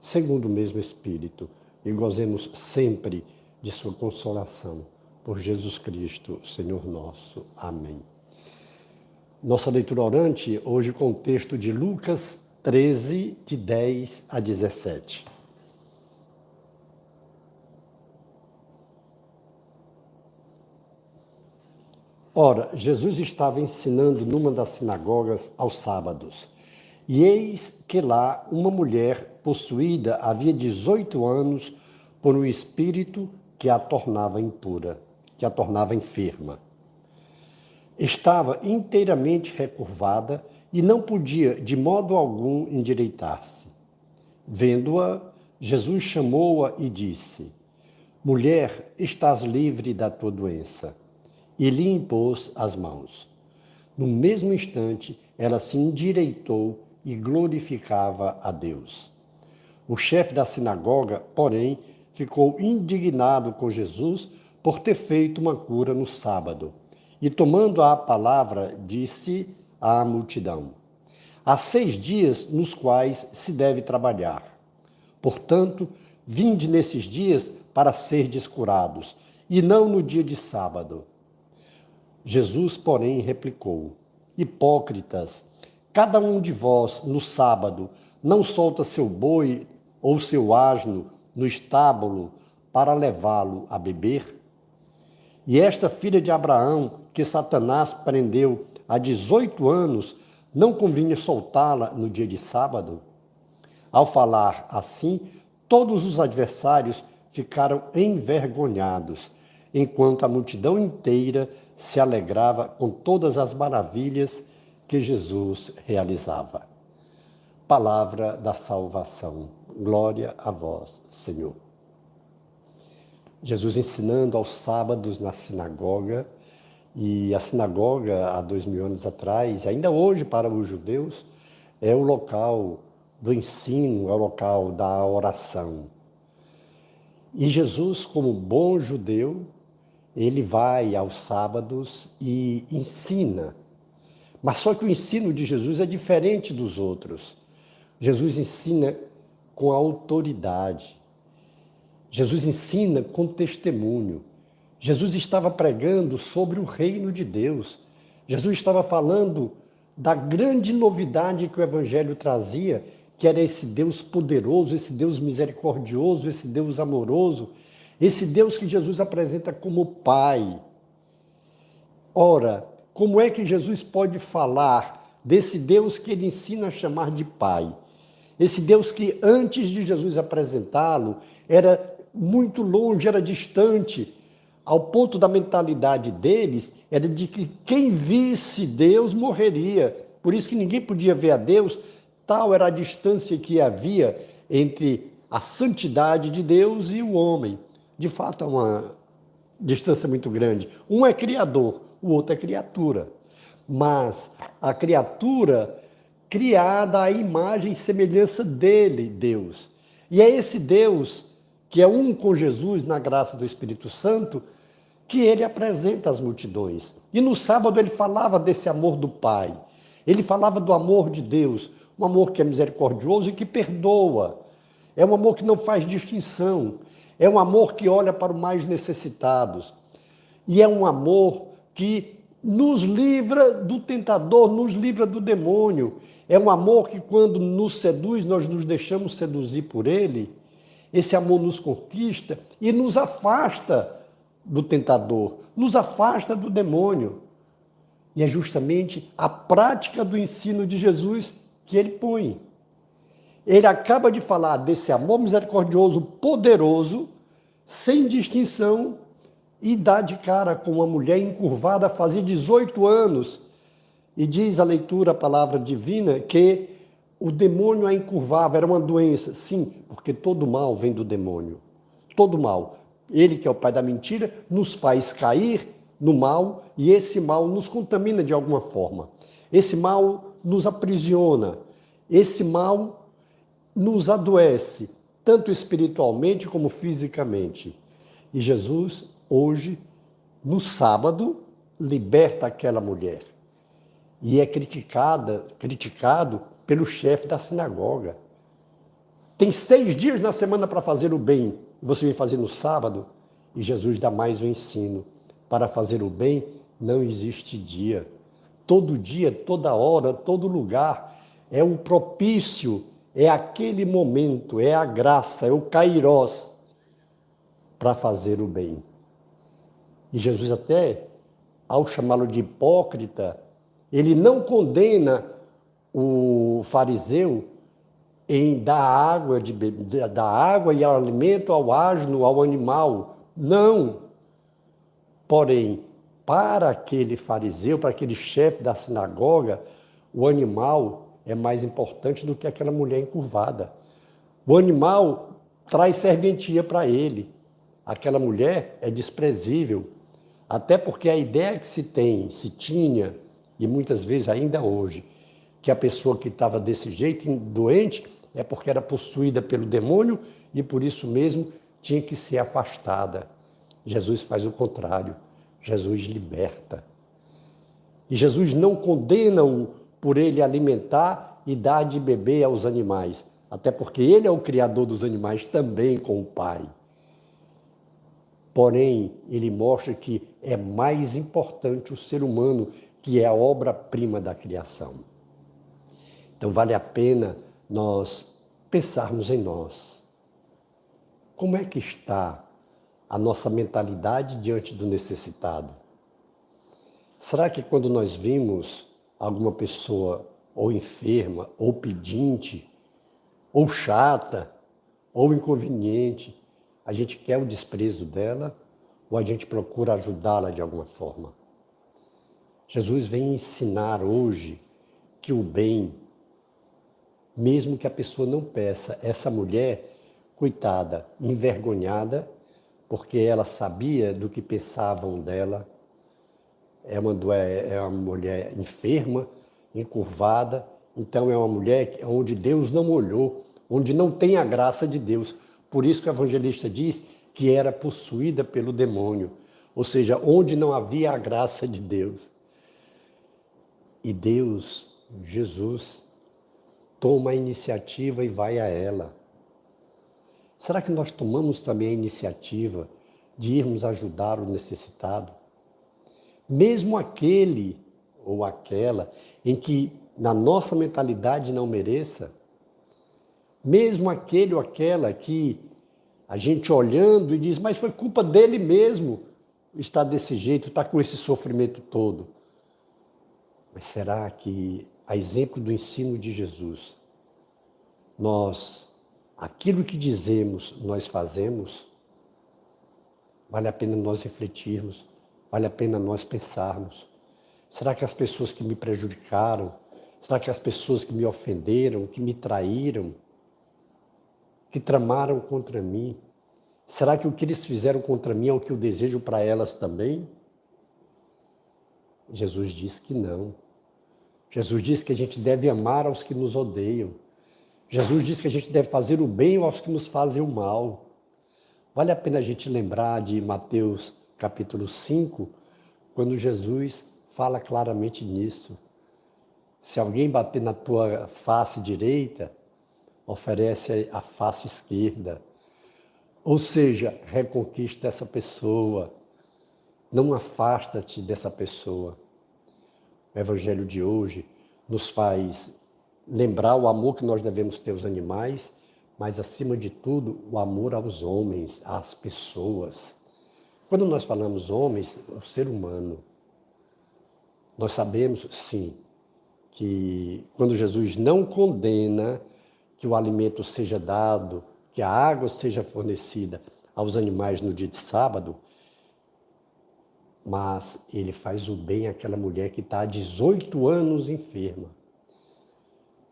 segundo o mesmo Espírito, e gozemos sempre de Sua consolação. Por Jesus Cristo, Senhor nosso. Amém. Nossa leitura orante, hoje com o texto de Lucas 13, de 10 a 17. Ora, Jesus estava ensinando numa das sinagogas aos sábados. E eis que lá uma mulher possuída havia 18 anos por um espírito que a tornava impura, que a tornava enferma. Estava inteiramente recurvada e não podia de modo algum endireitar-se. Vendo-a, Jesus chamou-a e disse: Mulher, estás livre da tua doença. E lhe impôs as mãos. No mesmo instante, ela se endireitou e glorificava a Deus. O chefe da sinagoga, porém, ficou indignado com Jesus por ter feito uma cura no sábado. E tomando a palavra, disse à multidão: Há seis dias nos quais se deve trabalhar. Portanto, vinde nesses dias para serdes curados, e não no dia de sábado. Jesus, porém, replicou: Hipócritas, cada um de vós, no sábado, não solta seu boi ou seu asno no estábulo para levá-lo a beber? E esta filha de Abraão, que Satanás prendeu há 18 anos, não convinha soltá-la no dia de sábado? Ao falar assim, todos os adversários ficaram envergonhados, enquanto a multidão inteira se alegrava com todas as maravilhas que Jesus realizava. Palavra da salvação. Glória a vós, Senhor. Jesus ensinando aos sábados na sinagoga, e a sinagoga, há dois mil anos atrás, ainda hoje para os judeus, é o local do ensino, é o local da oração. E Jesus, como bom judeu, ele vai aos sábados e ensina. Mas só que o ensino de Jesus é diferente dos outros. Jesus ensina com autoridade. Jesus ensina com testemunho. Jesus estava pregando sobre o reino de Deus. Jesus estava falando da grande novidade que o Evangelho trazia, que era esse Deus poderoso, esse Deus misericordioso, esse Deus amoroso, esse Deus que Jesus apresenta como Pai. Ora, como é que Jesus pode falar desse Deus que ele ensina a chamar de Pai? Esse Deus que antes de Jesus apresentá-lo era muito longe, era distante, ao ponto da mentalidade deles era de que quem visse Deus morreria. Por isso que ninguém podia ver a Deus, tal era a distância que havia entre a santidade de Deus e o homem de fato é uma distância muito grande. Um é criador, o outro é criatura. Mas a criatura criada à imagem e semelhança dele, Deus. E é esse Deus, que é um com Jesus na graça do Espírito Santo, que ele apresenta às multidões. E no sábado ele falava desse amor do Pai. Ele falava do amor de Deus, um amor que é misericordioso e que perdoa. É um amor que não faz distinção. É um amor que olha para os mais necessitados. E é um amor que nos livra do tentador, nos livra do demônio. É um amor que, quando nos seduz, nós nos deixamos seduzir por ele. Esse amor nos conquista e nos afasta do tentador, nos afasta do demônio. E é justamente a prática do ensino de Jesus que ele põe ele acaba de falar desse amor misericordioso, poderoso, sem distinção, e dá de cara com uma mulher encurvada, fazia 18 anos. E diz a leitura, a palavra divina, que o demônio a encurvava, era uma doença. Sim, porque todo mal vem do demônio. Todo mal. Ele, que é o pai da mentira, nos faz cair no mal e esse mal nos contamina de alguma forma. Esse mal nos aprisiona. Esse mal nos adoece, tanto espiritualmente como fisicamente. E Jesus, hoje, no sábado, liberta aquela mulher. E é criticada, criticado pelo chefe da sinagoga. Tem seis dias na semana para fazer o bem, você vem fazer no sábado? E Jesus dá mais um ensino. Para fazer o bem não existe dia. Todo dia, toda hora, todo lugar é um propício, é aquele momento, é a graça, é o kairós para fazer o bem. E Jesus até, ao chamá-lo de hipócrita, ele não condena o fariseu em dar água, de, dar água e alimento ao asno, ao animal. Não. Porém, para aquele fariseu, para aquele chefe da sinagoga, o animal é mais importante do que aquela mulher encurvada. O animal traz serventia para ele. Aquela mulher é desprezível. Até porque a ideia que se tem, se tinha, e muitas vezes ainda hoje, que a pessoa que estava desse jeito, doente, é porque era possuída pelo demônio e por isso mesmo tinha que ser afastada. Jesus faz o contrário. Jesus liberta. E Jesus não condena-o por ele alimentar e dar de beber aos animais, até porque ele é o criador dos animais também com o Pai. Porém, ele mostra que é mais importante o ser humano, que é a obra-prima da criação. Então vale a pena nós pensarmos em nós. Como é que está a nossa mentalidade diante do necessitado? Será que quando nós vimos alguma pessoa ou enferma, ou pedinte, ou chata, ou inconveniente, a gente quer o desprezo dela ou a gente procura ajudá-la de alguma forma? Jesus vem ensinar hoje que o bem mesmo que a pessoa não peça. Essa mulher, coitada, envergonhada, porque ela sabia do que pensavam dela, é uma, é uma mulher enferma, encurvada, então é uma mulher onde Deus não olhou, onde não tem a graça de Deus. Por isso que o evangelista diz que era possuída pelo demônio, ou seja, onde não havia a graça de Deus. E Deus, Jesus, toma a iniciativa e vai a ela. Será que nós tomamos também a iniciativa de irmos ajudar o necessitado? Mesmo aquele ou aquela em que na nossa mentalidade não mereça, mesmo aquele ou aquela que a gente olhando e diz, mas foi culpa dele mesmo estar desse jeito, estar com esse sofrimento todo. Mas será que a exemplo do ensino de Jesus, nós, aquilo que dizemos, nós fazemos, vale a pena nós refletirmos, vale a pena nós pensarmos. Será que as pessoas que me prejudicaram, será que as pessoas que me ofenderam, que me traíram, que tramaram contra mim, será que o que eles fizeram contra mim é o que eu desejo para elas também? Jesus diz que não. Jesus diz que a gente deve amar aos que nos odeiam. Jesus diz que a gente deve fazer o bem aos que nos fazem o mal. Vale a pena a gente lembrar de Mateus capítulo 5, quando Jesus fala claramente nisso. Se alguém bater na tua face direita, oferece a face esquerda. Ou seja, reconquista essa pessoa. Não afasta-te dessa pessoa. O Evangelho de hoje nos faz lembrar o amor que nós devemos ter aos animais, mas acima de tudo, o amor aos homens, às pessoas. Quando nós falamos homens, o ser humano, nós sabemos, sim, que quando Jesus não condena que o alimento seja dado, que a água seja fornecida aos animais no dia de sábado, mas ele faz o bem àquela mulher que está há 18 anos enferma.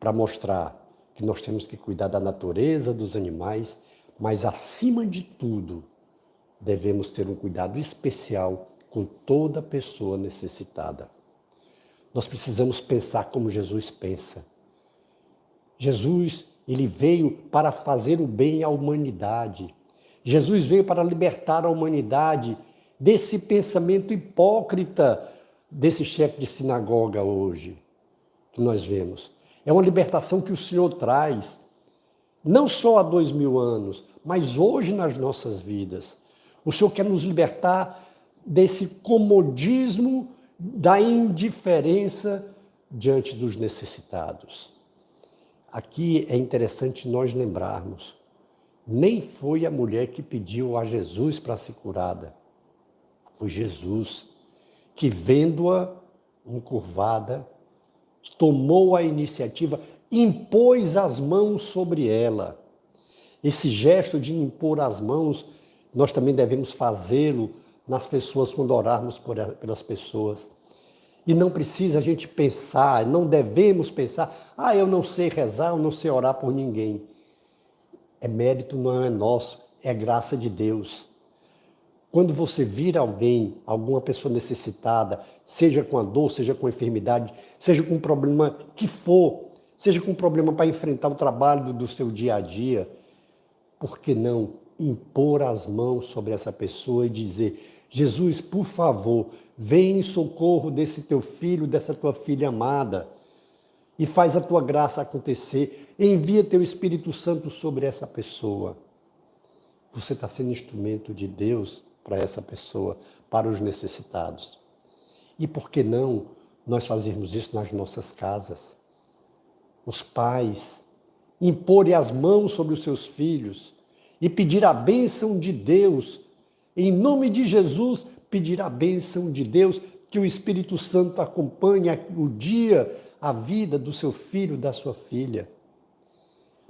para mostrar que nós temos que cuidar da natureza, dos animais, mas acima de tudo, devemos ter um cuidado especial com toda pessoa necessitada. Nós precisamos pensar como Jesus pensa. Jesus, ele veio para fazer o bem à humanidade. Jesus veio para libertar a humanidade desse pensamento hipócrita desse chefe de sinagoga hoje, que nós vemos. É uma libertação que o Senhor traz, não só há dois mil anos, mas hoje nas nossas vidas. O Senhor quer nos libertar desse comodismo da indiferença diante dos necessitados. Aqui é interessante nós lembrarmos: nem foi a mulher que pediu a Jesus para ser curada, foi Jesus que, vendo-a encurvada, tomou a iniciativa, impôs as mãos sobre ela. Esse gesto de impor as mãos, nós também devemos fazê-lo nas pessoas quando orarmos pelas pessoas. E não precisa a gente pensar, não devemos pensar, ah, eu não sei rezar, eu não sei orar por ninguém. É mérito não é nosso, é graça de Deus. Quando você vira alguém, alguma pessoa necessitada, seja com a dor, seja com a enfermidade, seja com um problema que for, seja com um problema para enfrentar o trabalho do seu dia a dia, por que não impor as mãos sobre essa pessoa e dizer: Jesus, por favor, vem em socorro desse teu filho, dessa tua filha amada, e faz a tua graça acontecer. Envia teu Espírito Santo sobre essa pessoa. Você está sendo instrumento de Deus para essa pessoa, para os necessitados. E por que não nós fazermos isso nas nossas casas? Os pais imporem as mãos sobre os seus filhos e pedir a bênção de Deus em nome de Jesus, pedir a bênção de Deus, que o Espírito Santo acompanhe o dia, a vida do seu filho, da sua filha.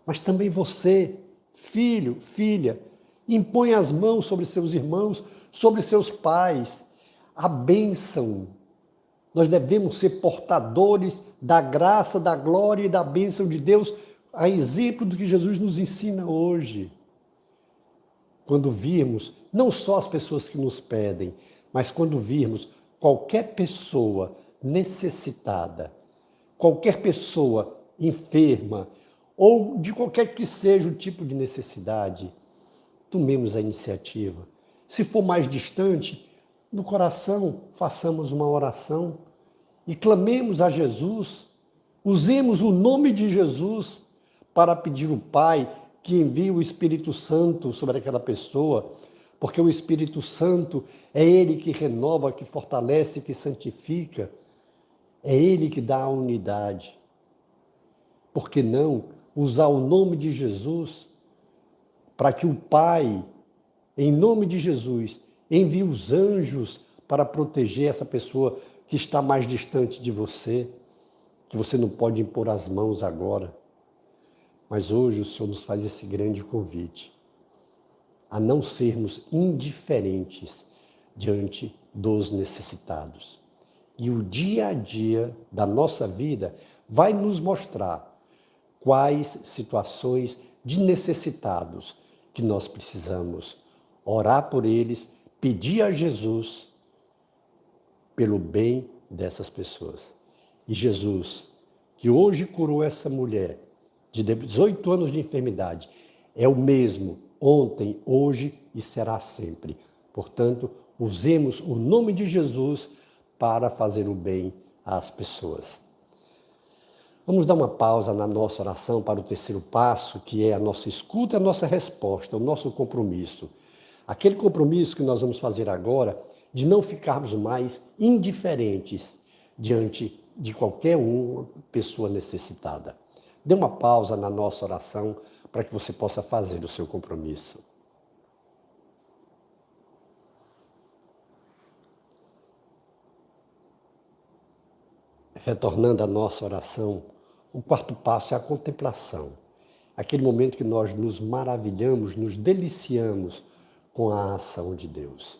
Mas também você, filho, filha, impõe as mãos sobre seus irmãos, sobre seus pais. A bênção. Nós devemos ser portadores da graça, da glória e da bênção de Deus, a exemplo do que Jesus nos ensina hoje quando virmos não só as pessoas que nos pedem, mas quando virmos qualquer pessoa necessitada, qualquer pessoa enferma, ou de qualquer que seja o tipo de necessidade, tomemos a iniciativa. Se for mais distante, no coração, façamos uma oração e clamemos a Jesus, usemos o nome de Jesus para pedir o Pai que envia o Espírito Santo sobre aquela pessoa, porque o Espírito Santo é ele que renova, que fortalece, que santifica, é ele que dá a unidade. Por que não usar o nome de Jesus para que o Pai, em nome de Jesus, envie os anjos para proteger essa pessoa que está mais distante de você, que você não pode impor as mãos agora? Mas hoje o Senhor nos faz esse grande convite a não sermos indiferentes diante dos necessitados. E o dia a dia da nossa vida vai nos mostrar quais situações de necessitados que nós precisamos orar por eles, pedir a Jesus pelo bem dessas pessoas. E Jesus, que hoje curou essa mulher, de 18 anos de enfermidade é o mesmo ontem, hoje e será sempre. Portanto, usemos o nome de Jesus para fazer o bem às pessoas. Vamos dar uma pausa na nossa oração para o terceiro passo, que é a nossa escuta, a nossa resposta, o nosso compromisso. Aquele compromisso que nós vamos fazer agora de não ficarmos mais indiferentes diante de qualquer uma pessoa necessitada. Dê uma pausa na nossa oração para que você possa fazer o seu compromisso. Retornando à nossa oração, o quarto passo é a contemplação. Aquele momento que nós nos maravilhamos, nos deliciamos com a ação de Deus.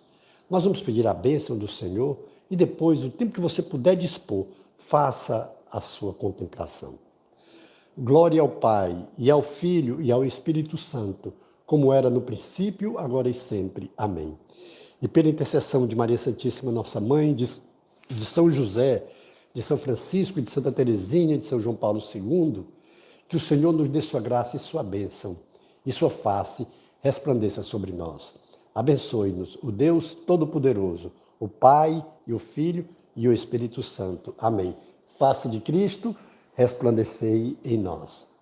Nós vamos pedir a bênção do Senhor e depois, o tempo que você puder dispor, faça a sua contemplação. Glória ao Pai, e ao Filho, e ao Espírito Santo, como era no princípio, agora e sempre. Amém. E pela intercessão de Maria Santíssima, nossa mãe, de, de São José, de São Francisco, de Santa Teresinha, de São João Paulo II, que o Senhor nos dê sua graça e sua bênção, e sua face resplandeça sobre nós. Abençoe-nos o Deus Todo-Poderoso, o Pai e o Filho e o Espírito Santo. Amém. Face de Cristo resplandecei em nós.